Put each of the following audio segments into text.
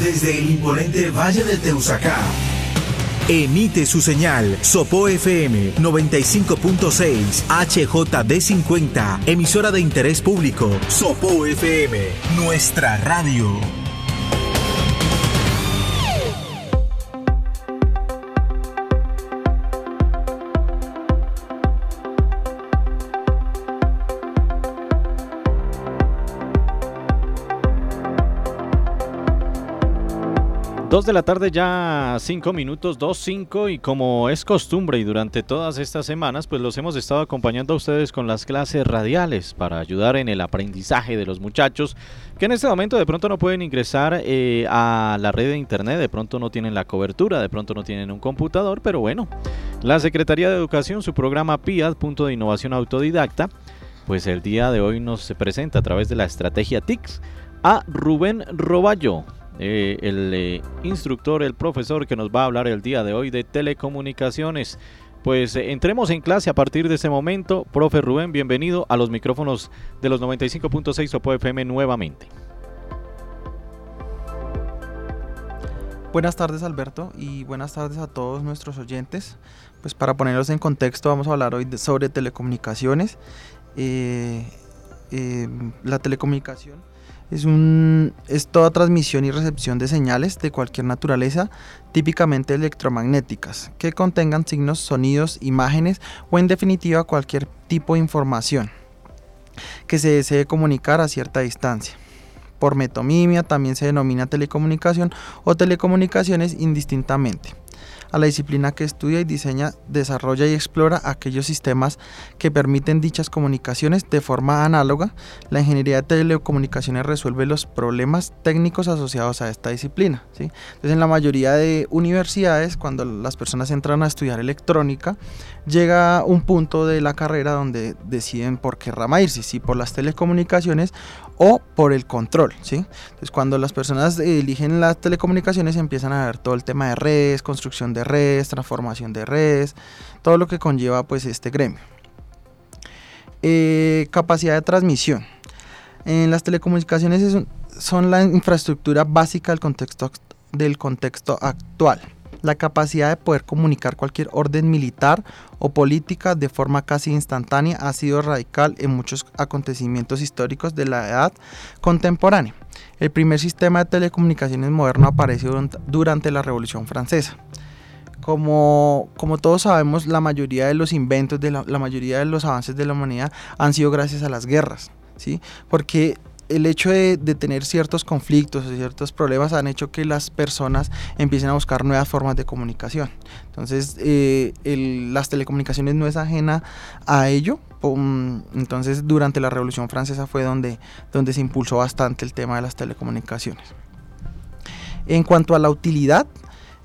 Desde el imponente Valle del Teusacá. Emite su señal Sopo FM 95.6 HJD50, emisora de interés público. Sopo FM, nuestra radio. De la tarde ya cinco minutos, dos cinco y como es costumbre y durante todas estas semanas pues los hemos estado acompañando a ustedes con las clases radiales para ayudar en el aprendizaje de los muchachos que en este momento de pronto no pueden ingresar eh, a la red de internet, de pronto no tienen la cobertura, de pronto no tienen un computador, pero bueno, la Secretaría de Educación, su programa PIAD, punto de innovación autodidacta, pues el día de hoy nos presenta a través de la estrategia TICS a Rubén Roballo eh, el eh, instructor, el profesor que nos va a hablar el día de hoy de telecomunicaciones. Pues eh, entremos en clase a partir de ese momento. Profe Rubén, bienvenido a los micrófonos de los 95.6 Sopo FM nuevamente. Buenas tardes Alberto y buenas tardes a todos nuestros oyentes. Pues para ponerlos en contexto vamos a hablar hoy sobre telecomunicaciones. la telecomunicación es, toda transmisión y recepción de señales de cualquier naturaleza, típicamente electromagnéticas, que contengan signos, sonidos, imágenes o en definitiva cualquier tipo de información que se desee comunicar a cierta distancia. Por metomimia también se denomina telecomunicación o telecomunicaciones indistintamente a la disciplina que estudia y diseña, desarrolla y explora aquellos sistemas que permiten dichas comunicaciones de forma análoga. La ingeniería de telecomunicaciones resuelve los problemas técnicos asociados a esta disciplina. Entonces, en la mayoría de universidades, cuando las personas entran a estudiar electrónica, llega un punto de la carrera donde deciden por qué rama irse, si por las telecomunicaciones o por el control, ¿sí? Entonces, cuando las personas eligen las telecomunicaciones empiezan a ver todo el tema de redes, construcción de redes, transformación de redes, todo lo que conlleva pues este gremio. Eh, capacidad de transmisión. En las telecomunicaciones son la infraestructura básica del contexto, del contexto actual la capacidad de poder comunicar cualquier orden militar o política de forma casi instantánea ha sido radical en muchos acontecimientos históricos de la edad contemporánea. El primer sistema de telecomunicaciones moderno apareció durante la Revolución Francesa. Como, como, todos sabemos, la mayoría de los inventos, de la, mayoría de los avances de la humanidad han sido gracias a las guerras, ¿sí? Porque el hecho de, tener ciertos conflictos o ciertos problemas han hecho que las personas empiecen a buscar nuevas formas de comunicación. Entonces, eh, las telecomunicaciones no es ajena a ello. Entonces, durante la Revolución Francesa fue donde, donde se impulsó bastante el tema de las telecomunicaciones. En cuanto a la utilidad,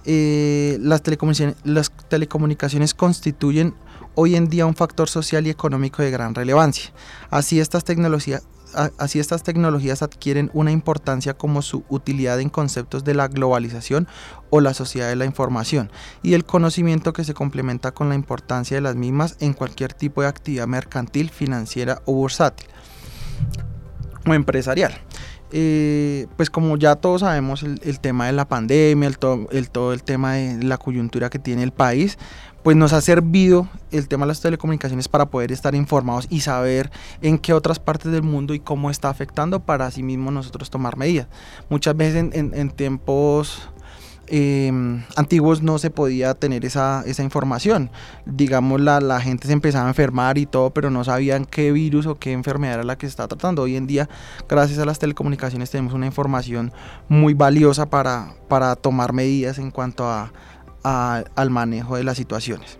eh, las, telecomunicaciones, las telecomunicaciones constituyen hoy en día un factor social y económico de gran relevancia. Así estas tecnologías, así estas tecnologías adquieren una importancia como su utilidad en conceptos de la globalización o la sociedad de la información y el conocimiento que se complementa con la importancia de las mismas en cualquier tipo de actividad mercantil, financiera o bursátil o empresarial. Eh, pues como ya todos sabemos el, tema de la pandemia, el, todo el tema de la coyuntura que tiene el país, pues nos ha servido el tema de las telecomunicaciones para poder estar informados y saber en qué otras partes del mundo y cómo está afectando para así mismo nosotros tomar medidas. Muchas veces en, tiempos em, antiguos no se podía tener esa, información. Digamos, la, la, gente se empezaba a enfermar y todo, pero no sabían qué virus o qué enfermedad era la que se está tratando. Hoy en día, gracias a las telecomunicaciones, tenemos una información muy valiosa para, para tomar medidas en cuanto a al manejo de las situaciones.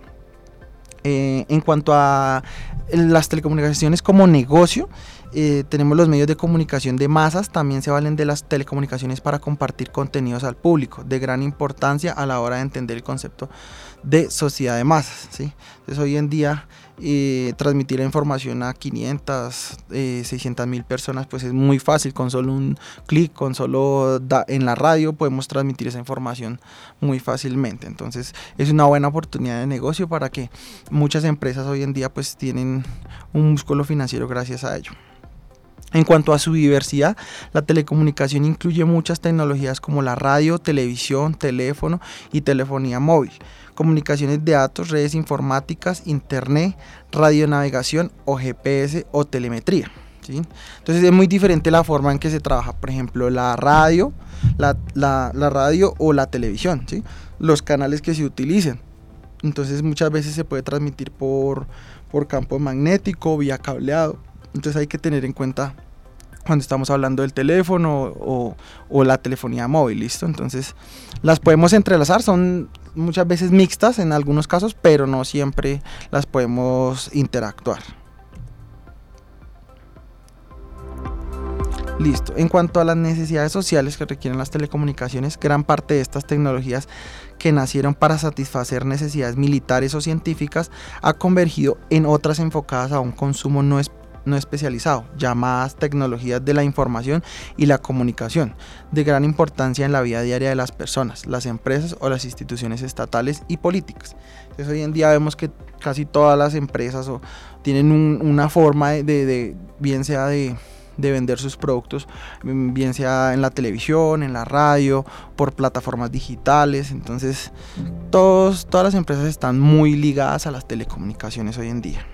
Eh, en cuanto a las telecomunicaciones como negocio, eh, tenemos los medios de comunicación de masas, también se valen de las telecomunicaciones para compartir contenidos al público, de gran importancia a la hora de entender el concepto de sociedad de masas. ¿sí? Entonces hoy en día eh, transmitir la información a 500, 600 eh, mil personas pues es muy fácil, con solo un clic, con solo en la radio podemos transmitir esa información muy fácilmente. Entonces es una buena oportunidad de negocio para que muchas empresas hoy en día pues tienen un músculo financiero gracias a ello. En cuanto a su diversidad, la telecomunicación incluye muchas tecnologías como la radio, televisión, teléfono y telefonía móvil, comunicaciones de datos, redes informáticas, internet, radionavegación o GPS o telemetría. Entonces es muy diferente la forma en que se trabaja, por ejemplo, la radio, la, radio o la televisión, los canales que se utilicen. Entonces muchas veces se puede transmitir por, por campo magnético, vía cableado. Entonces hay que tener en cuenta cuando estamos hablando del teléfono o, la telefonía móvil, ¿listo? Entonces las podemos entrelazar, son muchas veces mixtas en algunos casos, pero no siempre las podemos interactuar. Listo. En cuanto a las necesidades sociales que requieren las telecomunicaciones, gran parte de estas tecnologías que nacieron para satisfacer necesidades militares o científicas ha convergido en otras enfocadas a un consumo no, no especializado, llamadas tecnologías de la información y la comunicación, de gran importancia en la vida diaria de las personas, las empresas o las instituciones estatales y políticas. Entonces hoy en día vemos que casi todas las empresas tienen una forma de bien sea de de vender sus productos, mm, bien sea en la televisión, en la radio, por plataformas digitales. Entonces, todos, todas las empresas están muy ligadas a las telecomunicaciones hoy en día.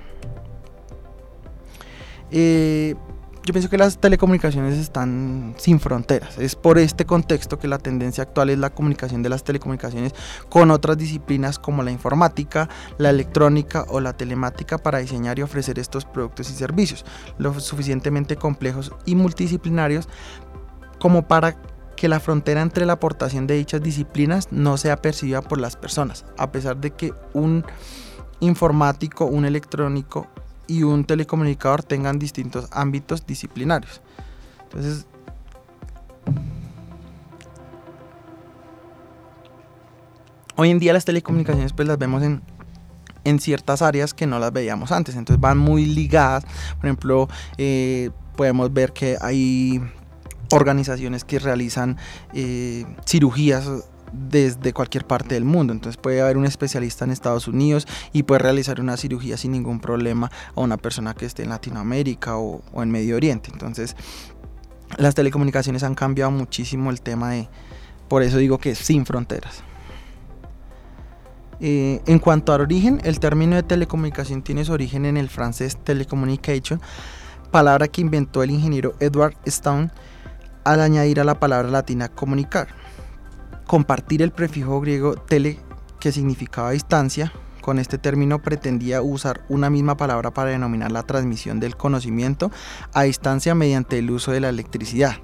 Eh, yo pienso que las telecomunicaciones están sin fronteras. Es por este contexto que la tendencia actual es la comunicación de las telecomunicaciones con otras disciplinas como la informática, la electrónica o la telemática para diseñar y ofrecer estos productos y servicios, lo suficientemente complejos y multidisciplinarios como para que la frontera entre la aportación de dichas disciplinas no sea percibida por las personas, a pesar de que un informático, un electrónico y un telecomunicador tengan distintos ámbitos disciplinarios. Entonces, hoy en día las telecomunicaciones pues las vemos en, en ciertas áreas que no las veíamos antes, entonces van muy ligadas, por ejemplo, eh, podemos ver que hay organizaciones que realizan eh, cirugías desde cualquier parte del mundo. Entonces puede haber un especialista en Estados Unidos y puede realizar una cirugía sin ningún problema a una persona que esté en Latinoamérica o, en Medio Oriente. Entonces las telecomunicaciones han cambiado muchísimo el tema de, por eso digo que sin fronteras. Eh, en cuanto al origen, el término de telecomunicación tiene su origen en el francés telecommunication, palabra que inventó el ingeniero Edward Stone al añadir a la palabra latina comunicar compartir el prefijo griego tele, que significaba distancia, con este término pretendía usar una misma palabra para denominar la transmisión del conocimiento a distancia mediante el uso de la electricidad,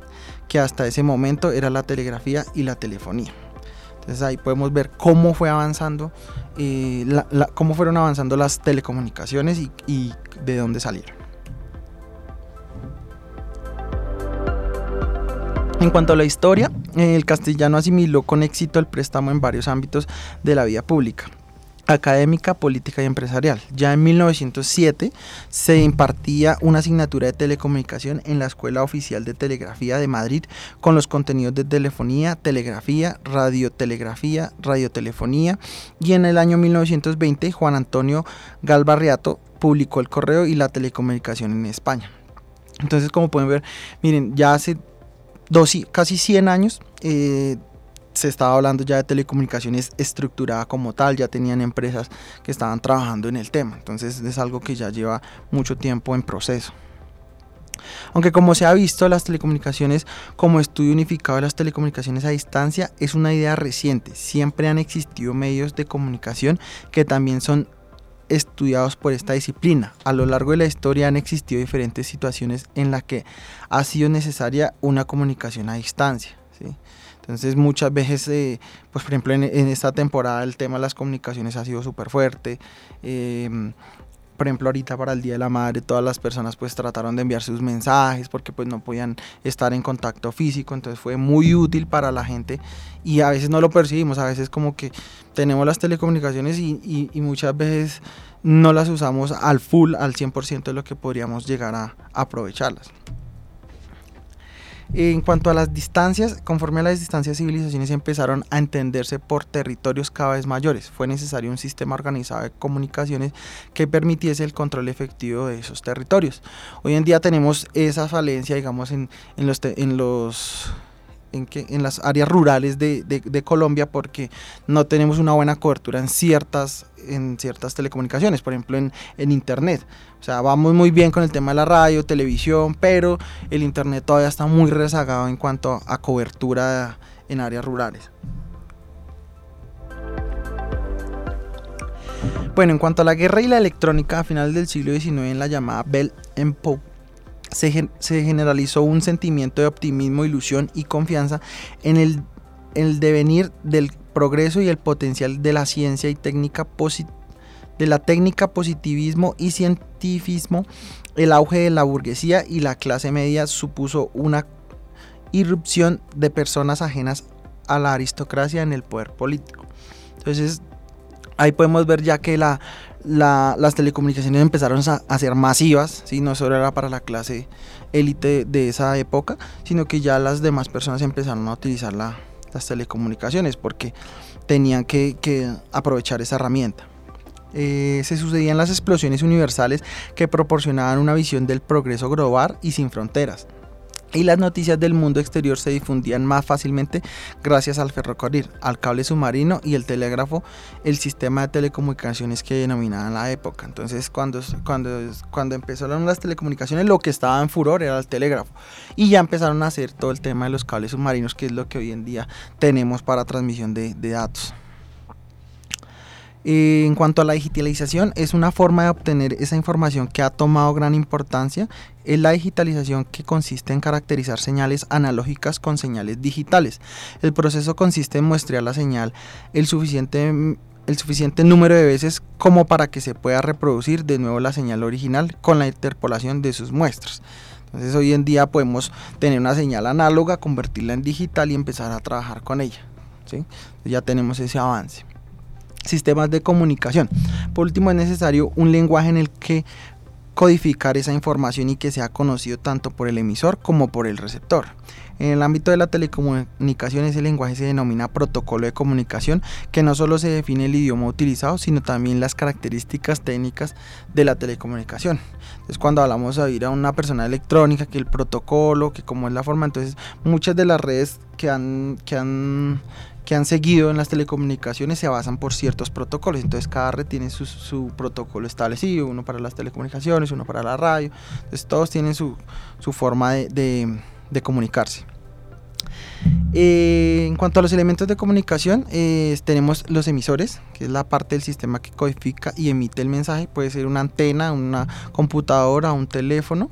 que hasta ese momento era la telegrafía y la telefonía. Entonces ahí podemos ver cómo fue avanzando, eh, cómo fueron avanzando las telecomunicaciones y, y de dónde salieron. En cuanto a la historia, el castellano asimiló con éxito el préstamo en varios ámbitos de la vida pública académica, política y empresarial. Ya en 1907 se impartía una asignatura de telecomunicación en la Escuela Oficial de Telegrafía de Madrid con los contenidos de telefonía, telegrafía, radiotelegrafía, radiotelefonía y en el año 1920 Juan Antonio Galbarriato publicó el correo y la telecomunicación en España. Entonces, como pueden ver, miren, ya hace casi 100 años eh, se estaba hablando ya de telecomunicaciones estructurada como tal, ya tenían empresas que estaban trabajando en el tema, entonces es algo que ya lleva mucho tiempo en proceso. Aunque como se ha visto, las telecomunicaciones como estudio unificado de las telecomunicaciones a distancia es una idea reciente. Siempre han existido medios de comunicación que también son estudiados por esta disciplina. A lo largo de la historia han existido diferentes situaciones en las que ha sido necesaria una comunicación a distancia. Entonces muchas veces, eh, pues por ejemplo en, esta temporada el tema de las comunicaciones ha sido súper fuerte. Em, por ejemplo, ahorita para el Día de la Madre, todas las personas pues trataron de enviar sus mensajes porque pues no podían estar en contacto físico, entonces fue muy útil para la gente y a veces no lo percibimos, a veces como que tenemos las telecomunicaciones y, muchas veces no las usamos al full, al 100% de lo que podríamos llegar a aprovecharlas. En cuanto a las distancias, conforme a las distancias, civilizaciones empezaron a entenderse por territorios cada vez mayores. Fue necesario un sistema organizado de comunicaciones que permitiese el control efectivo de esos territorios. Hoy en día tenemos esa falencia, digamos, en, en los, en los en, que, en las áreas rurales de, de, Colombia porque no tenemos una buena cobertura en ciertas, en ciertas telecomunicaciones, por ejemplo en, en, Internet. O sea, vamos muy bien con el tema de la radio, televisión, pero el Internet todavía está muy rezagado en cuanto a cobertura en áreas rurales. Bueno, en cuanto a la guerra y la electrónica a finales del siglo XIX en la llamada Bell and Pope se, generalizó un sentimiento de optimismo, ilusión y confianza en el, devenir del progreso y el potencial de la ciencia y técnica de la técnica positivismo y cientifismo, el auge de la burguesía y la clase media supuso una irrupción de personas ajenas a la aristocracia en el poder político. Entonces, ahí podemos ver ya que la, las telecomunicaciones empezaron a, ser masivas, ¿sí? no solo era para la clase élite de esa época, sino que ya las demás personas empezaron a utilizar las telecomunicaciones porque tenían que, aprovechar esa herramienta. Eh, se sucedían las explosiones universales que proporcionaban una visión del progreso global y sin fronteras y las noticias del mundo exterior se difundían más fácilmente gracias al ferrocarril, al cable submarino y el telégrafo, el sistema de telecomunicaciones que denominaban la época. Entonces, cuando, cuando, cuando empezaron las telecomunicaciones, lo que estaba en furor era el telégrafo. Y ya empezaron a hacer todo el tema de los cables submarinos, que es lo que hoy en día tenemos para transmisión de, de datos. Eh, en cuanto a la digitalización, es una forma de obtener esa información que ha tomado gran importancia. Es la digitalización que consiste en caracterizar señales analógicas con señales digitales. El proceso consiste en muestrear la señal el suficiente, el suficiente número de veces como para que se pueda reproducir de nuevo la señal original con la interpolación de sus muestras. Entonces hoy en día podemos tener una señal análoga, convertirla en digital y empezar a trabajar con ella. ¿sí? Ya tenemos ese avance sistemas de comunicación. Por último, es necesario un lenguaje en el que codificar esa información y que sea conocido tanto por el emisor como por el receptor. En el ámbito de la telecomunicación ese lenguaje se denomina protocolo de comunicación que no solo se define el idioma utilizado sino también las características técnicas de la telecomunicación. Entonces cuando hablamos a ir a una persona electrónica que el protocolo, que cómo es la forma, entonces muchas de las redes que han, que han que han seguido en las telecomunicaciones se basan por ciertos protocolos. Entonces cada red tiene su, protocolo establecido, uno para las telecomunicaciones, uno para la radio. Entonces todos tienen su, forma de, comunicarse. Eh, en cuanto a los elementos de comunicación, eh, tenemos los emisores, que es la parte del sistema que codifica y emite el mensaje. Puede ser una antena, una computadora, un teléfono.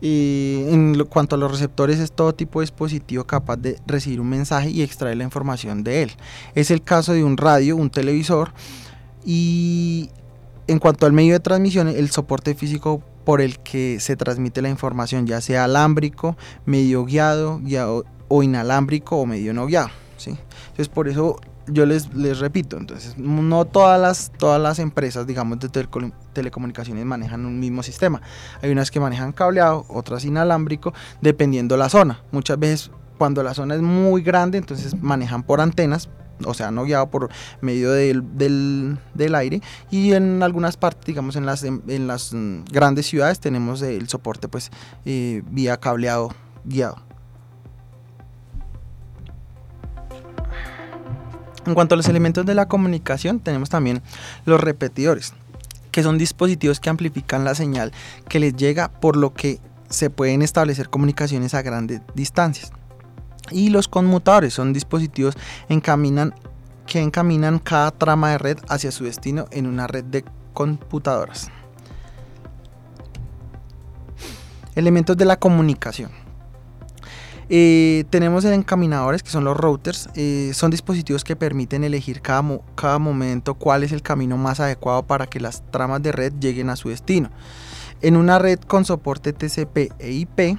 Y en cuanto a los receptores, es todo tipo de dispositivo capaz de recibir un mensaje y extraer la información de él. Es el caso de un radio, un televisor. Y en cuanto al medio de transmisión, el soporte físico por el que se transmite la información, ya sea alámbrico, medio guiado, o inalámbrico o medio no guiado. ¿sí? Entonces, por eso yo les, les repito, entonces no todas las, todas las empresas, digamos, de telecomunicaciones manejan un mismo sistema. Hay unas que manejan cableado, otras inalámbrico, dependiendo la zona. Muchas veces cuando la zona es muy grande, entonces manejan por antenas, o sea, no guiado por medio del, del, aire. Y en algunas partes, digamos, en las, en, las mm, grandes ciudades tenemos el soporte pues eh, vía cableado guiado. En cuanto a los elementos de la comunicación, tenemos también los repetidores, que son dispositivos que amplifican la señal que les llega, por lo que se pueden establecer comunicaciones a grandes distancias. Y los conmutadores son dispositivos que encaminan cada trama de red hacia su destino en una red de computadoras. Elementos de la comunicación. Eh, tenemos encaminadores que son los routers, eh, son dispositivos que permiten elegir cada, cada momento cuál es el camino más adecuado para que las tramas de red lleguen a su destino. En una red con soporte TCP e IP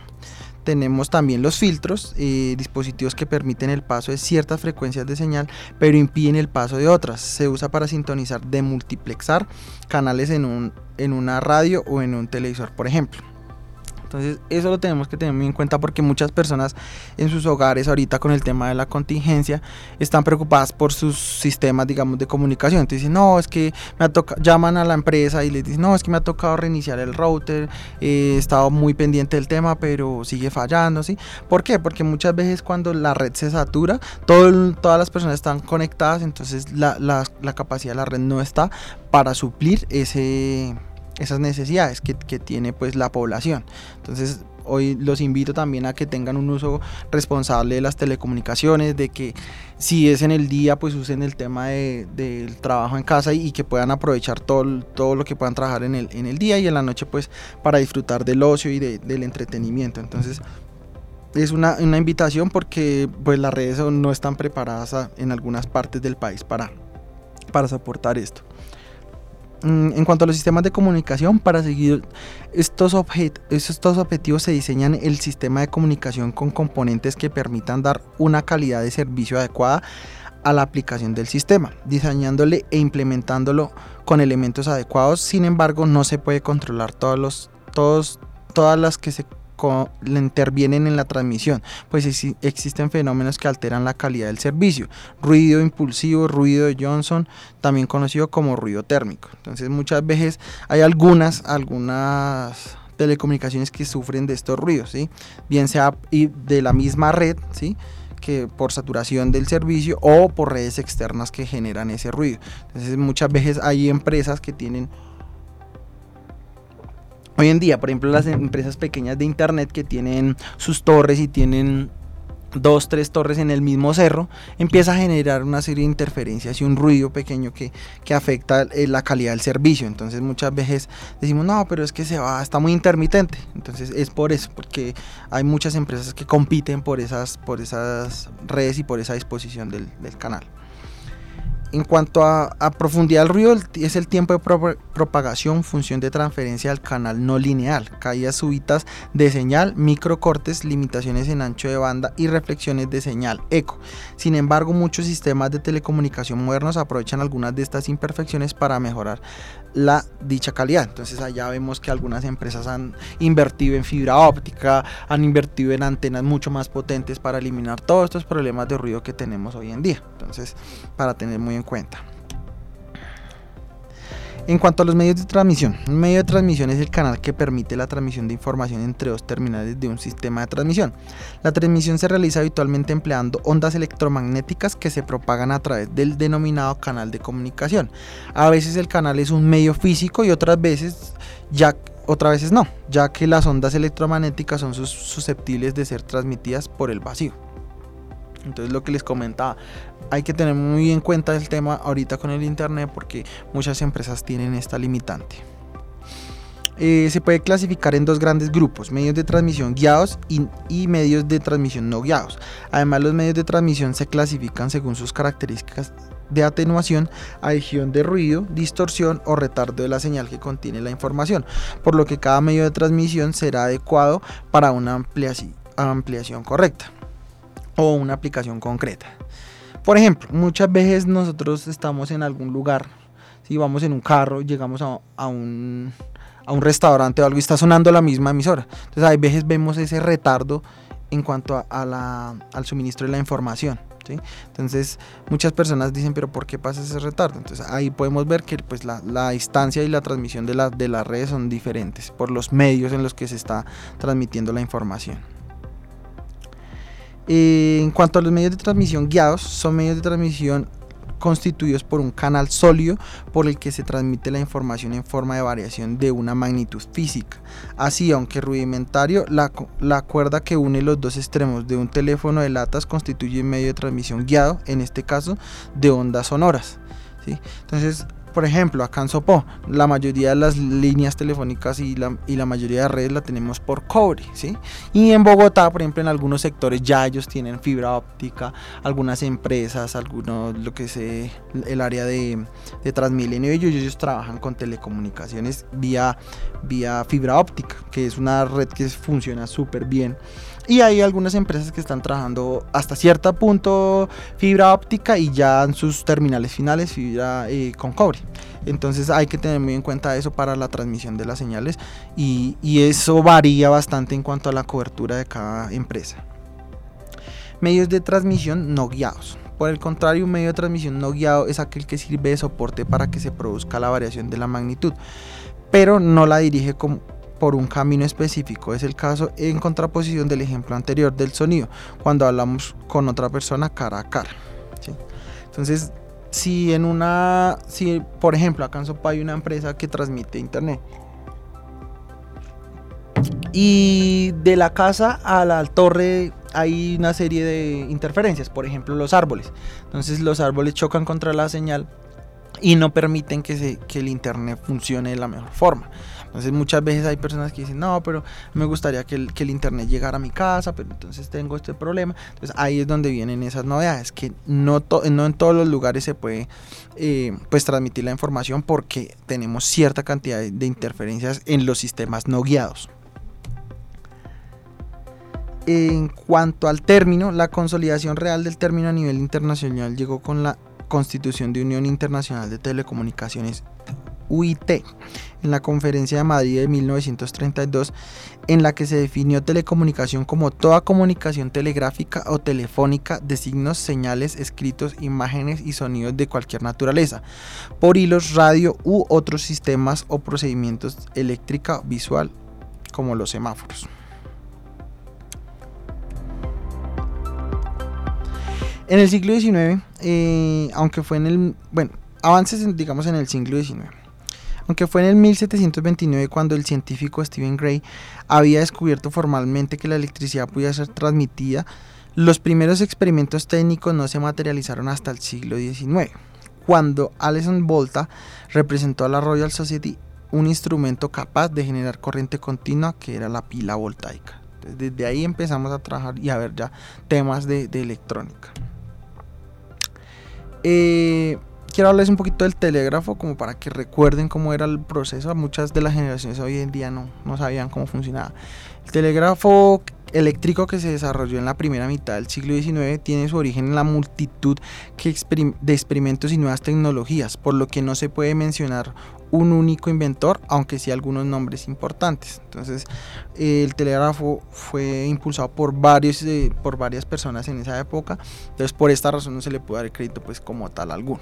tenemos también los filtros, eh, dispositivos que permiten el paso de ciertas frecuencias de señal, pero impiden el paso de otras. Se usa para sintonizar, demultiplexar canales en, un, en una radio o en un televisor, por ejemplo. Entonces eso lo tenemos que tener muy en cuenta porque muchas personas en sus hogares ahorita con el tema de la contingencia están preocupadas por sus sistemas, digamos, de comunicación. Entonces no, es que me ha tocado, llaman a la empresa y les dicen, no, es que me ha tocado reiniciar el router, eh, he estado muy pendiente del tema, pero sigue fallando, ¿sí? ¿Por qué? Porque muchas veces cuando la red se satura, todo, todas las personas están conectadas, entonces la, la, la capacidad de la red no está para suplir ese esas necesidades que, que, tiene pues la población. Entonces hoy los invito también a que tengan un uso responsable de las telecomunicaciones, de que si es en el día pues usen el tema del de, trabajo en casa y, que puedan aprovechar todo, todo lo que puedan trabajar en el, en el día y en la noche pues para disfrutar del ocio y de, del entretenimiento. Entonces es una, una, invitación porque pues las redes no están preparadas en algunas partes del país para, para soportar esto. Mm, en cuanto a los sistemas de comunicación, para seguir estos, objet estos objetivos se diseñan el sistema de comunicación con componentes que permitan dar una calidad de servicio adecuada a la aplicación del sistema, diseñándole e implementándolo con elementos adecuados. Sin embargo, no se puede controlar todos los, todos, todas las que se le intervienen en la transmisión, pues existen fenómenos que alteran la calidad del servicio. Ruido impulsivo, ruido de Johnson, también conocido como ruido térmico. Entonces muchas veces hay algunas, algunas telecomunicaciones que sufren de estos ruidos, bien sea de la misma red, que por saturación del servicio o por redes externas que generan ese ruido. Entonces muchas veces hay empresas que tienen Hoy en día, por ejemplo, las empresas pequeñas de internet que tienen sus torres y tienen dos, tres torres en el mismo cerro, empieza a generar una serie de interferencias y un ruido pequeño que, que afecta eh, la calidad del servicio. Entonces muchas veces decimos, no, pero es que se va, está muy intermitente. Entonces es por eso, porque hay muchas empresas que compiten por esas, por esas redes y por esa disposición del, del canal. En cuanto a, profundidad del ruido, es el tiempo de pro propagación, función de transferencia al canal no lineal, caídas súbitas de señal, microcortes, limitaciones en ancho de banda y reflexiones de señal, eco. Sin embargo, muchos sistemas de telecomunicación modernos aprovechan algunas de estas imperfecciones para mejorar la dicha calidad. Entonces allá vemos que algunas empresas han invertido en fibra óptica, han invertido en antenas mucho más potentes para eliminar todos estos problemas de ruido que tenemos hoy en día. Entonces, para tener muy en cuenta. En cuanto a los medios de transmisión, un medio de transmisión es el canal que permite la transmisión de información entre dos terminales de un sistema de transmisión. La transmisión se realiza habitualmente empleando ondas electromagnéticas que se propagan a través del denominado canal de comunicación. A veces el canal es un medio físico y otras veces ya otras veces no, ya que las ondas electromagnéticas son susceptibles de ser transmitidas por el vacío. Entonces lo que les comentaba, hay que tener muy en cuenta el tema ahorita con el internet porque muchas empresas tienen esta limitante. Eh, se puede clasificar en dos grandes grupos, medios de transmisión guiados y, y, medios de transmisión no guiados. Además, los medios de transmisión se clasifican según sus características de atenuación, adición de ruido, distorsión o retardo de la señal que contiene la información, por lo que cada medio de transmisión será adecuado para una ampliación, ampliación correcta o una aplicación concreta. Por ejemplo, muchas veces nosotros estamos en algún lugar, si vamos en un carro, llegamos a, a, un, a restaurante o algo y está sonando la misma emisora. Entonces, hay veces vemos ese retardo en cuanto a, a la, al suministro de la información. Entonces, muchas personas dicen, pero ¿por qué pasa ese retardo? Entonces, ahí podemos ver que pues, la, la distancia y la transmisión de, la, de las redes son diferentes por los medios en los que se está transmitiendo la información. Eh, en cuanto a los medios de transmisión guiados, son medios de transmisión constituidos por un canal sólido por el que se transmite la información en forma de variación de una magnitud física. Así, aunque rudimentario, la, cuerda que une los dos extremos de un teléfono de latas constituye un medio de transmisión guiado, en este caso de ondas sonoras. ¿sí? Entonces, por ejemplo, acá en Sopó, la mayoría de las líneas telefónicas y la, y la mayoría de redes la tenemos por cobre, ¿sí? Y en Bogotá, por ejemplo, en algunos sectores ya ellos tienen fibra óptica, algunas empresas, algunos, lo que es el área de, de Transmilenio, ellos, ellos trabajan con telecomunicaciones vía, vía fibra óptica, que es una red que funciona súper bien y hay algunas empresas que están trabajando hasta cierto punto fibra óptica y ya en sus terminales finales fibra eh, con cobre. Entonces hay que tener muy en cuenta eso para la transmisión de las señales y, y eso varía bastante en cuanto a la cobertura de cada empresa. Medios de transmisión no guiados. Por el contrario, un medio de transmisión no guiado es aquel que sirve de soporte para que se produzca la variación de la magnitud, pero no la dirige como, por un camino específico. Es el caso en contraposición del ejemplo anterior del sonido, cuando hablamos con otra persona cara a cara. Entonces, si en una, si por ejemplo acá en Sopa hay una empresa que transmite internet y de la casa a la torre hay una serie de interferencias, por ejemplo los árboles. Entonces los árboles chocan contra la señal y no permiten que, se, que el internet funcione de la mejor forma. Entonces muchas veces hay personas que dicen, no, pero me gustaría que el, que el internet llegara a mi casa, pero entonces tengo este problema. Entonces ahí es donde vienen esas novedades, que no, no en todos los lugares se puede eh, pues transmitir la información porque tenemos cierta cantidad de interferencias en los sistemas no guiados. En cuanto al término, la consolidación real del término a nivel internacional llegó con la constitución de Unión Internacional de Telecomunicaciones UIT en la Conferencia de Madrid de 1932, en la que se definió telecomunicación como toda comunicación telegráfica o telefónica de signos, señales, escritos, imágenes y sonidos de cualquier naturaleza, por hilos radio u otros sistemas o procedimientos eléctrica visual como los semáforos. En el siglo XIX, eh, aunque fue en el, bueno, avances digamos en el siglo XIX, aunque fue en el 1729 cuando el científico Stephen Gray había descubierto formalmente que la electricidad podía ser transmitida, los primeros experimentos técnicos no se materializaron hasta el siglo XIX, cuando Alison Volta representó a la Royal Society un instrumento capaz de generar corriente continua que era la pila voltaica. Desde ahí empezamos a trabajar y a ver ya temas de electrónica. Eh, quiero hablarles un poquito del telégrafo como para que recuerden cómo era el proceso. Muchas de las generaciones hoy en día no, no sabían cómo funcionaba. El telégrafo eléctrico que se desarrolló en la primera mitad del siglo XIX tiene su origen en la multitud de experimentos y nuevas tecnologías, por lo que no se puede mencionar un único inventor, aunque sí algunos nombres importantes. Entonces, el telégrafo fue impulsado por varios eh, por varias personas en esa época. Entonces, por esta razón no se le puede dar crédito pues como tal alguno.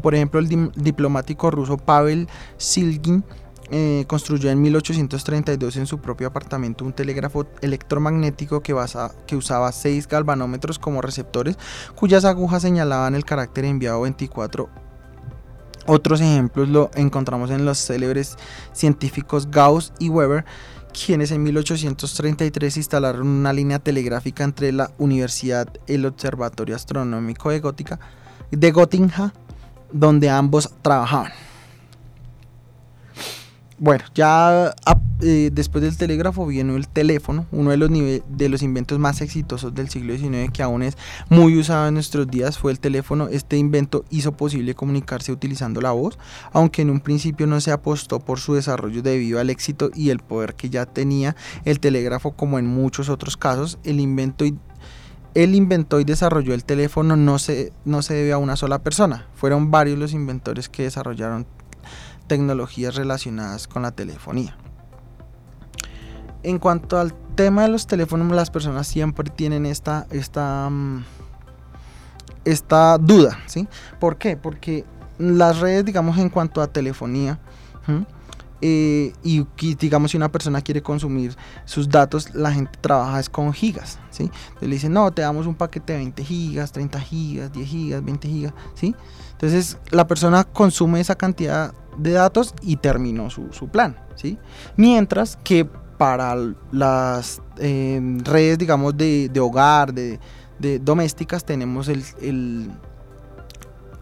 Por ejemplo, el diplomático ruso Pavel Silgin eh, construyó en 1832 en su propio apartamento un telégrafo electromagnético que, que usaba seis galvanómetros como receptores, cuyas agujas señalaban el carácter enviado 24 otros ejemplos lo encontramos en los célebres científicos Gauss y Weber, quienes en 1833 instalaron una línea telegráfica entre la universidad y el Observatorio Astronómico de, Gótica, de Gotinga, donde ambos trabajaban. Bueno, ya eh, después del telégrafo vino el teléfono, uno de los, de los inventos más exitosos del siglo XIX que aún es muy usado en nuestros días fue el teléfono. Este invento hizo posible comunicarse utilizando la voz, aunque en un principio no se apostó por su desarrollo debido al éxito y el poder que ya tenía el telégrafo como en muchos otros casos. El invento y él inventó y desarrolló el teléfono no se, no se debe a una sola persona, fueron varios los inventores que desarrollaron tecnologías relacionadas con la telefonía. En cuanto al tema de los teléfonos, las personas siempre tienen esta, esta, mm, esta duda, ¿sí? ¿Por qué? Porque las redes, digamos, en cuanto a telefonía, eh, y digamos si una persona quiere consumir sus datos, la gente trabaja es con gigas, ¿sí? Entonces le dicen, no, te damos un paquete de 20 gigas, 30 gigas, 10 gigas, 20 gigas, ¿sí? Entonces la persona consume esa cantidad de datos y terminó su, plan, ¿sí? Mientras que para las eh, redes, digamos, de, hogar, de, domésticas, tenemos el,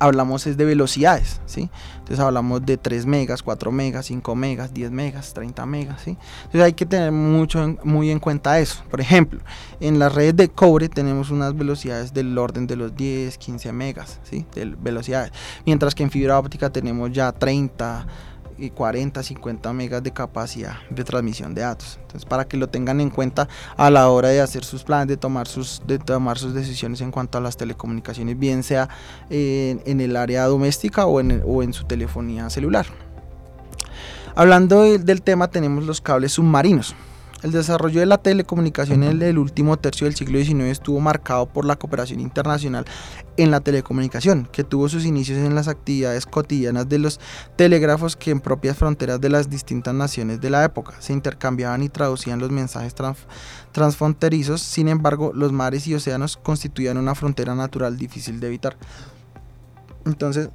hablamos es de velocidades, ¿sí? Entonces hablamos de 3 megas, 4 megas, 5 megas, 10 megas, 30 megas, ¿sí? Entonces hay que tener mucho muy en cuenta eso. Por ejemplo, en las redes de cobre tenemos unas velocidades del orden de los 10, 15 megas, ¿sí? De velocidades. Mientras que en fibra óptica tenemos ya 30 40, 50 megas de capacidad de transmisión de datos. Entonces, para que lo tengan en cuenta a la hora de hacer sus planes, de tomar sus, de tomar sus decisiones en cuanto a las telecomunicaciones, bien sea en, el área doméstica o en, o en su telefonía celular. Hablando del tema, tenemos los cables submarinos. El desarrollo de la telecomunicación en el último tercio del siglo XIX estuvo marcado por la cooperación internacional en la telecomunicación, que tuvo sus inicios en las actividades cotidianas de los telégrafos que en propias fronteras de las distintas naciones de la época se intercambiaban y traducían los mensajes transfronterizos. Sin embargo, los mares y océanos constituían una frontera natural difícil de evitar. Entonces,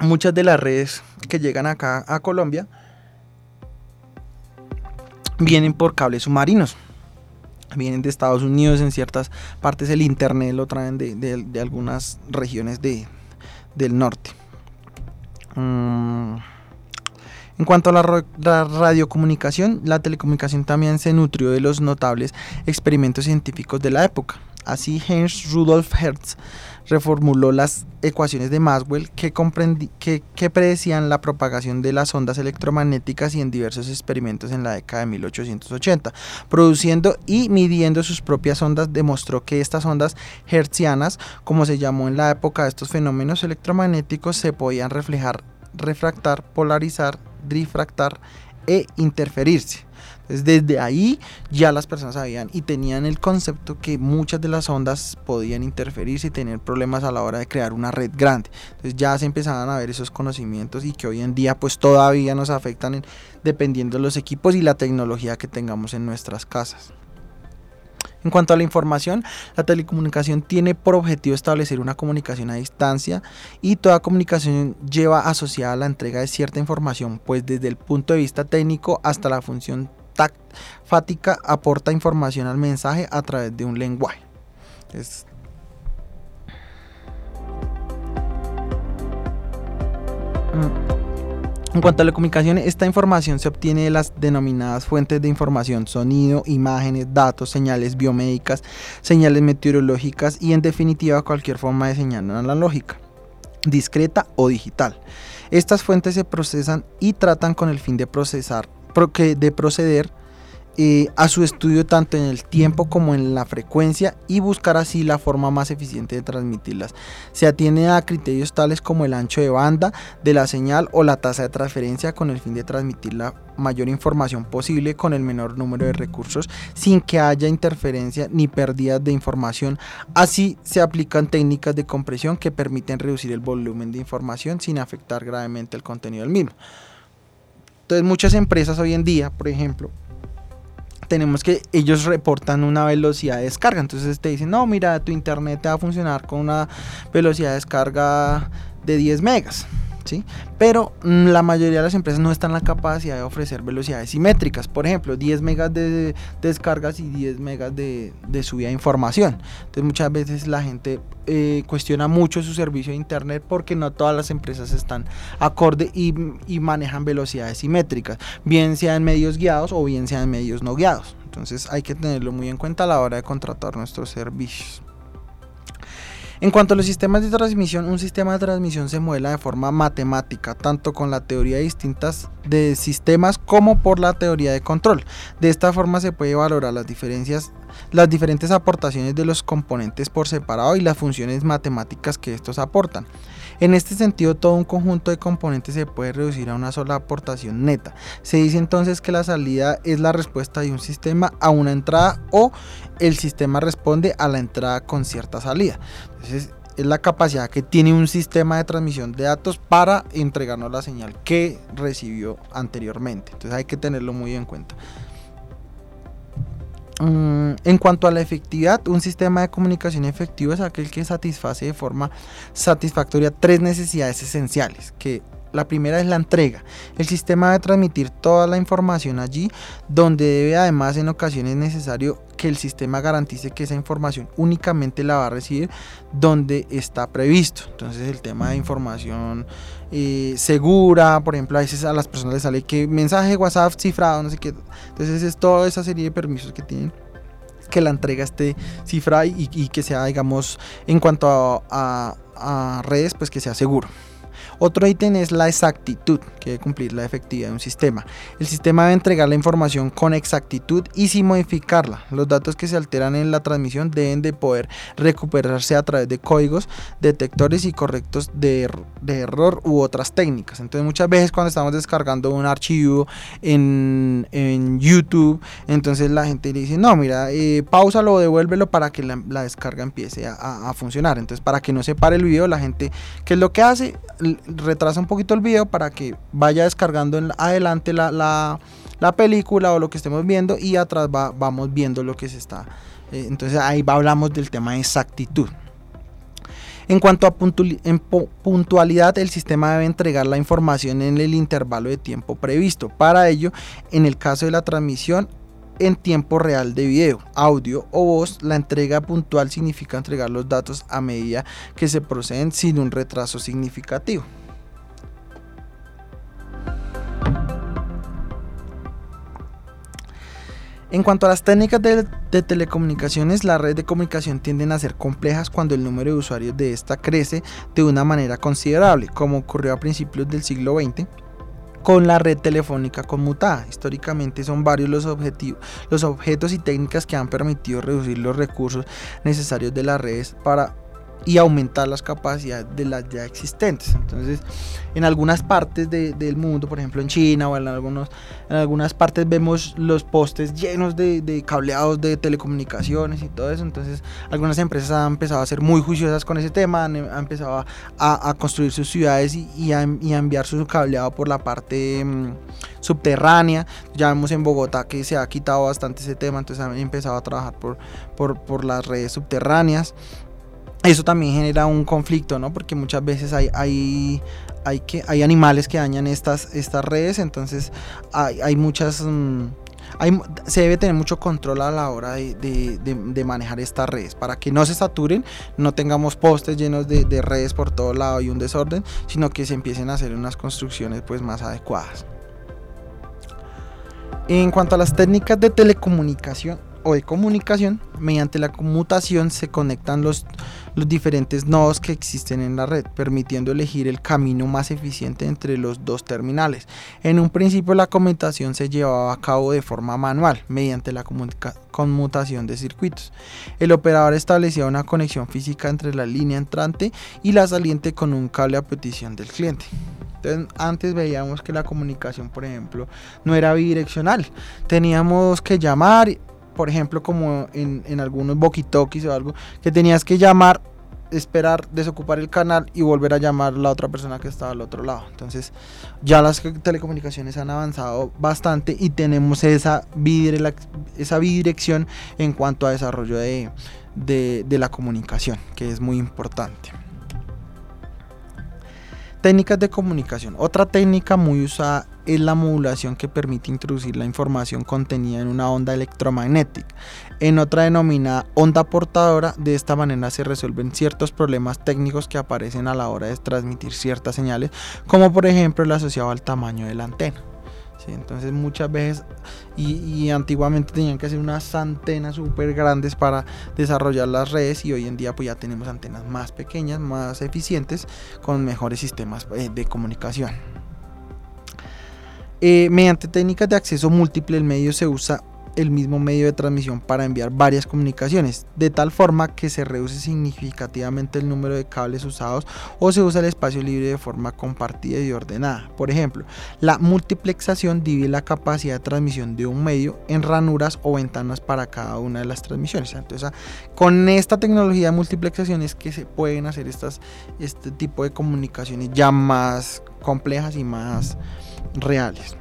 muchas de las redes que llegan acá a Colombia vienen por cables submarinos. Vienen de Estados Unidos, en ciertas partes el internet lo traen de, algunas regiones de, del norte. Mm. En cuanto a la, la, radiocomunicación, la telecomunicación también se nutrió de los notables experimentos científicos de la época. Así Heinz Rudolf Hertz reformuló las ecuaciones de Maxwell que, que, predecían la propagación de las ondas electromagnéticas y en diversos experimentos en la década de 1880. Produciendo y midiendo sus propias ondas, demostró que estas ondas hertzianas, como se llamó en la época de estos fenómenos electromagnéticos, se podían reflejar, refractar, polarizar, difractar e interferirse desde ahí ya las personas sabían y tenían el concepto que muchas de las ondas podían interferirse y tener problemas a la hora de crear una red grande. Entonces ya se empezaban a ver esos conocimientos y que hoy en día pues todavía nos afectan dependiendo de los equipos y la tecnología que tengamos en nuestras casas. En cuanto a la información, la telecomunicación tiene por objetivo establecer una comunicación a distancia y toda comunicación lleva asociada la entrega de cierta información, pues desde el punto de vista técnico hasta la función fática aporta información al mensaje a través de un lenguaje. Mm. En cuanto a la comunicación, esta información se obtiene de las denominadas fuentes de información, sonido, imágenes, datos, señales biomédicas, señales meteorológicas y en definitiva cualquier forma de señal analógica, discreta o digital. Estas fuentes se procesan y tratan con el fin de procesar de proceder eh, a su estudio tanto en el tiempo como en la frecuencia y buscar así la forma más eficiente de transmitirlas. Se atiende a criterios tales como el ancho de banda de la señal o la tasa de transferencia con el fin de transmitir la mayor información posible con el menor número de recursos sin que haya interferencia ni pérdidas de información. Así se aplican técnicas de compresión que permiten reducir el volumen de información sin afectar gravemente el contenido del mismo. Entonces muchas empresas hoy en día, por ejemplo, tenemos que ellos reportan una velocidad de descarga. Entonces te dicen, no, mira, tu internet te va a funcionar con una velocidad de descarga de 10 megas. Pero mm, la mayoría de las empresas no están en la capacidad de ofrecer velocidades simétricas. Por ejemplo, 10 megas de, descargas y 10 megas de, subida de información. Entonces muchas veces la gente eh, cuestiona mucho su servicio de internet porque no todas las empresas están acorde y, y manejan velocidades simétricas, bien sean medios guiados o bien sean medios no guiados. Entonces hay que tenerlo muy en cuenta a la hora de contratar nuestros servicios. En cuanto a los sistemas de transmisión, un sistema de transmisión se modela de forma matemática, tanto con la teoría de distintas de sistemas como por la teoría de control. De esta forma se puede valorar las diferencias las diferentes aportaciones de los componentes por separado y las funciones matemáticas que estos aportan. En este sentido, todo un conjunto de componentes se puede reducir a una sola aportación neta. Se dice entonces que la salida es la respuesta de un sistema a una entrada o el sistema responde a la entrada con cierta salida. Entonces, es la capacidad que tiene un sistema de transmisión de datos para entregarnos la señal que recibió anteriormente. Entonces hay que tenerlo muy en cuenta. Mm, en cuanto a la efectividad, un sistema de comunicación efectivo es aquel que satisface de forma satisfactoria tres necesidades esenciales, que la primera es la entrega. El sistema debe transmitir toda la información allí, donde debe además en ocasiones necesario que el sistema garantice que esa información únicamente la va a recibir donde está previsto. Entonces el tema de información eh, segura, por ejemplo, a veces a las personas les sale que mensaje WhatsApp cifrado, no sé qué. Entonces es toda esa serie de permisos que tienen que la entrega esté cifrada y, que sea, digamos, en cuanto a, a redes, pues que sea seguro. Otro ítem es la exactitud, que debe cumplir la efectividad de un sistema. El sistema debe entregar la información con exactitud y sin modificarla. Los datos que se alteran en la transmisión deben de poder recuperarse a través de códigos, detectores y correctos de, de error u otras técnicas. Entonces muchas veces cuando estamos descargando un archivo en, en YouTube, entonces la gente le dice, no, mira, eh, o devuélvelo para que la, descarga empiece a, a funcionar. Entonces para que no se pare el video, la gente, ¿qué es lo que hace? Retrasa un poquito el video para que vaya descargando en adelante la, la, la, película o lo que estemos viendo y atrás va, vamos viendo lo que se está. Eh, entonces ahí va, hablamos del tema de exactitud. En cuanto a puntualidad, el sistema debe entregar la información en el intervalo de tiempo previsto. Para ello, en el caso de la transmisión, en tiempo real de video, audio o voz, la entrega puntual significa entregar los datos a medida que se proceden sin un retraso significativo. En cuanto a las técnicas de, telecomunicaciones, las redes de comunicación tienden a ser complejas cuando el número de usuarios de esta crece de una manera considerable, como ocurrió a principios del siglo XX con la red telefónica conmutada. Históricamente son varios los, objetivos, los objetos y técnicas que han permitido reducir los recursos necesarios de las redes para y aumentar las capacidades de las ya existentes. Entonces, en algunas partes de, del mundo, por ejemplo en China o en, algunos, en algunas partes vemos los postes llenos de, de, cableados de telecomunicaciones y todo eso. Entonces, algunas empresas han empezado a ser muy juiciosas con ese tema, han, empezado a, a, construir sus ciudades y, y, a, enviar su cableado por la parte mmm, subterránea. Ya vemos en Bogotá que se ha quitado bastante ese tema, entonces han empezado a trabajar por, por, por las redes subterráneas eso también genera un conflicto, ¿no? Porque muchas veces hay, hay, hay, que, hay animales que dañan estas, estas redes, entonces hay, hay muchas... Mmm, hay, se debe tener mucho control a la hora de, de, de, de, manejar estas redes para que no se saturen, no tengamos postes llenos de, redes por todo lado y un desorden, sino que se empiecen a hacer unas construcciones pues más adecuadas. En cuanto a las técnicas de telecomunicación, o de comunicación, mediante la conmutación se conectan los, los diferentes nodos que existen en la red, permitiendo elegir el camino más eficiente entre los dos terminales. En un principio la conmutación se llevaba a cabo de forma manual, mediante la conmutación de circuitos. El operador establecía una conexión física entre la línea entrante y la saliente con un cable a petición del cliente. Entonces, antes veíamos que la comunicación, por ejemplo, no era bidireccional. Teníamos que llamar por ejemplo, como en, en algunos boquitokis o algo, que tenías que llamar, esperar, desocupar el canal y volver a llamar a la otra persona que estaba al otro lado. Entonces, ya las telecomunicaciones han avanzado bastante y tenemos esa, esa bidirección en cuanto a desarrollo de, de, de la comunicación, que es muy importante. Técnicas de comunicación. Otra técnica muy usada es la modulación que permite introducir la información contenida en una onda electromagnética. En otra denominada onda portadora, de esta manera se resuelven ciertos problemas técnicos que aparecen a la hora de transmitir ciertas señales, como por ejemplo el asociado al tamaño de la antena. Entonces muchas veces, y, y, antiguamente tenían que hacer unas antenas súper grandes para desarrollar las redes y hoy en día pues ya tenemos antenas más pequeñas, más eficientes, con mejores sistemas eh, de comunicación. Eh, mediante técnicas de acceso múltiple el medio se usa el mismo medio de transmisión para enviar varias comunicaciones, de tal forma que se reduce significativamente el número de cables usados o se usa el espacio libre de forma compartida y ordenada. Por ejemplo, la multiplexación divide la capacidad de transmisión de un medio en ranuras o ventanas para cada una de las transmisiones. Entonces, con esta tecnología de multiplexación es que se pueden hacer estas, este tipo de comunicaciones ya más complejas y más reales.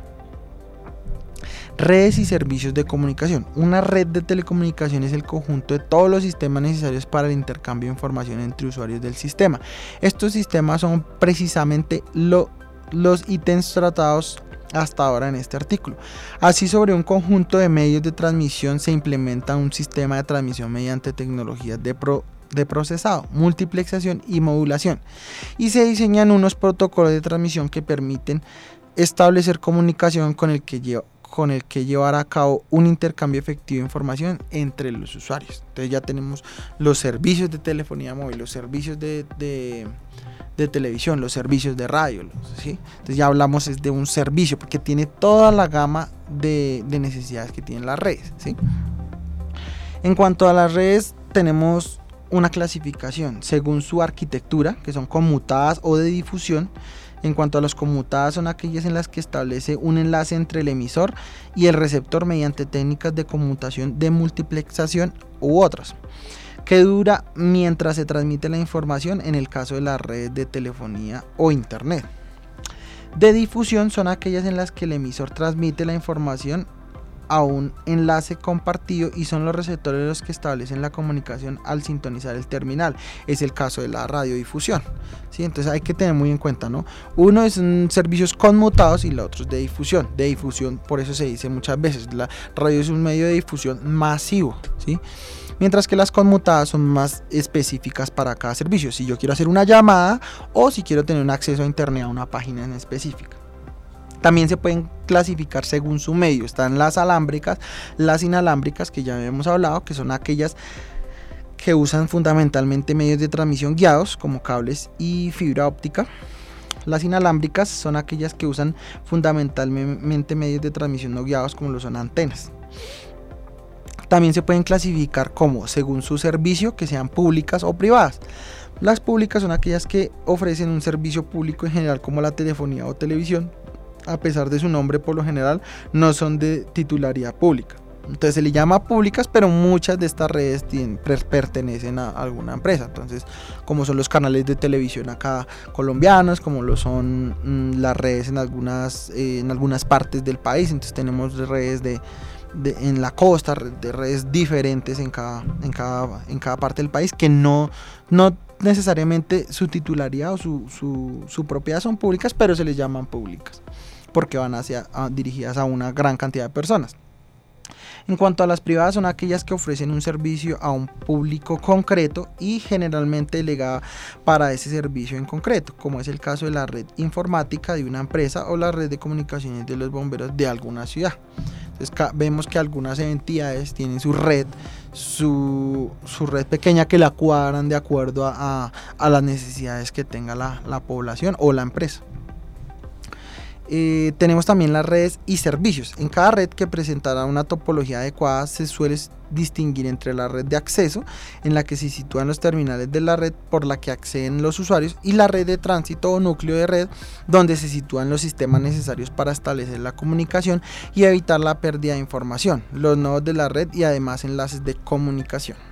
Redes y servicios de comunicación. Una red de telecomunicación es el conjunto de todos los sistemas necesarios para el intercambio de información entre usuarios del sistema. Estos sistemas son precisamente lo, los ítems tratados hasta ahora en este artículo. Así sobre un conjunto de medios de transmisión se implementa un sistema de transmisión mediante tecnologías de, de procesado, multiplexación y modulación. Y se diseñan unos protocolos de transmisión que permiten establecer comunicación con el que lleva con el que llevar a cabo un intercambio efectivo de información entre los usuarios. Entonces ya tenemos los servicios de telefonía móvil, los servicios de, televisión, los servicios de radio. ¿sí? Entonces ya hablamos de un servicio porque tiene toda la gama de, necesidades que tienen las redes. ¿sí? En cuanto a las redes, tenemos una clasificación según su arquitectura, que son conmutadas o de difusión. En cuanto a las conmutadas, son aquellas en las que establece un enlace entre el emisor y el receptor mediante técnicas de conmutación de multiplexación u otras, que dura mientras se transmite la información en el caso de las redes de telefonía o internet. De difusión son aquellas en las que el emisor transmite la información a un enlace compartido y son los receptores los que establecen la comunicación al sintonizar el terminal. Es el caso de la radiodifusión. ¿sí? Entonces hay que tener muy en cuenta, ¿no? Uno es servicios conmutados y el otro es de difusión. De difusión, por eso se dice muchas veces, la radio es un medio de difusión masivo, ¿sí? mientras que las conmutadas son más específicas para cada servicio. Si yo quiero hacer una llamada o si quiero tener un acceso a internet a una página en específica. También se pueden clasificar según su medio. Están las alámbricas, las inalámbricas, que ya hemos hablado, que son aquellas que usan fundamentalmente medios de transmisión guiados, como cables y fibra óptica. Las inalámbricas son aquellas que usan fundamentalmente medios de transmisión no guiados, como lo son antenas. También se pueden clasificar como según su servicio, que sean públicas o privadas. Las públicas son aquellas que ofrecen un servicio público en general como la telefonía o televisión, a pesar de su nombre por lo general, no son de titularidad pública. Entonces se le llama públicas, pero muchas de estas redes pertenecen a alguna empresa. Entonces, como son los canales de televisión acá colombianos, como lo son mm, las redes en algunas, eh, en algunas partes del país. Entonces tenemos redes de, en la costa, de redes diferentes en cada, en cada, en cada parte del país que no, no necesariamente su titularidad o su, su, su propiedad son públicas, pero se les llaman públicas porque van hacia, dirigidas a una gran cantidad de personas. En cuanto a las privadas, son aquellas que ofrecen un servicio a un público concreto y generalmente delegada para ese servicio en concreto, como es el caso de la red informática de una empresa o la red de comunicaciones de los bomberos de alguna ciudad. Entonces vemos que algunas entidades tienen su red, su, red pequeña que la cuadran de acuerdo a, las necesidades que tenga la población o la empresa. Eh, tenemos también las redes y servicios. En cada red que presentará una topología adecuada se suele distinguir entre la red de acceso, en la que se sitúan los terminales de la red por la que acceden los usuarios, y la red de tránsito o núcleo de red, donde se sitúan los sistemas necesarios para establecer la comunicación y evitar la pérdida de información, los nodos de la red y además enlaces de comunicación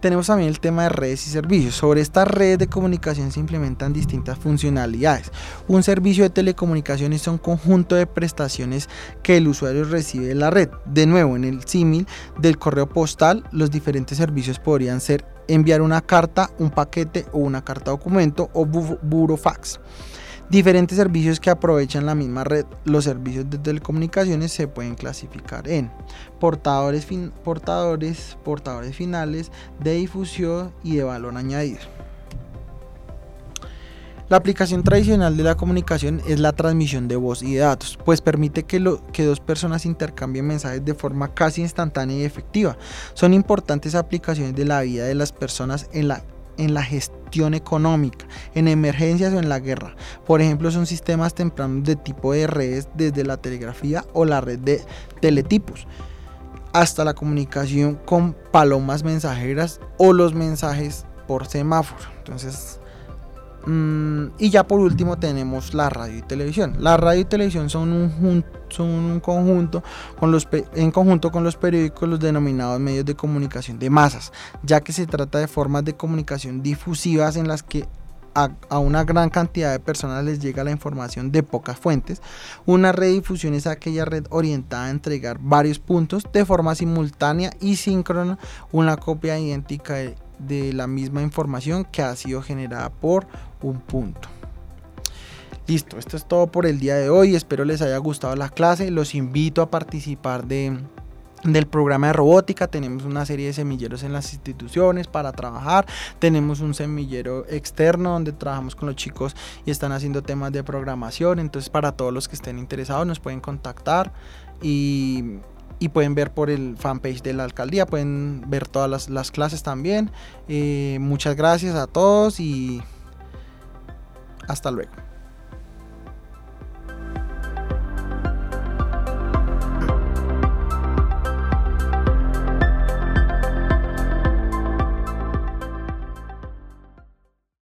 tenemos también el tema de redes y servicios. Sobre estas redes de comunicación se implementan distintas funcionalidades. Un servicio de telecomunicaciones es un conjunto de prestaciones que el usuario recibe de la red. De nuevo, en el símil del correo postal, los diferentes servicios podrían ser enviar una carta, un paquete o una carta documento o burofax. Diferentes servicios que aprovechan la misma red, los servicios de telecomunicaciones se pueden clasificar en portadores, portadores, portadores finales, de difusión y de valor añadido. La aplicación tradicional de la comunicación es la transmisión de voz y de datos, pues permite que, que, dos personas intercambien mensajes de forma casi instantánea y efectiva. Son importantes aplicaciones de la vida de las personas en la en la gestión económica, en emergencias o en la guerra. Por ejemplo, son sistemas tempranos de tipo de redes desde la telegrafía o la red de teletipos hasta la comunicación con palomas mensajeras o los mensajes por semáforo. Entonces, Mm, y ya por último tenemos la radio y televisión. La radio y televisión son un, son un conjunto con los, en conjunto con los periódicos los denominados medios de comunicación de masas, ya que se trata de formas de comunicación difusivas en las que a, a, una gran cantidad de personas les llega la información de pocas fuentes. Una red de difusión es aquella red orientada a entregar varios puntos de forma simultánea y síncrona una copia idéntica de la misma información que ha sido generada por un punto. Listo, esto es todo por el día de hoy. Espero les haya gustado la clase. Los invito a participar de, del programa de robótica, tenemos una serie de semilleros en las instituciones para trabajar, tenemos un semillero externo donde trabajamos con los chicos y están haciendo temas de programación, entonces para todos los que estén interesados nos pueden contactar y, pueden ver por el fanpage de la alcaldía, pueden ver todas las, clases también. Eh, muchas gracias a todos y hasta luego.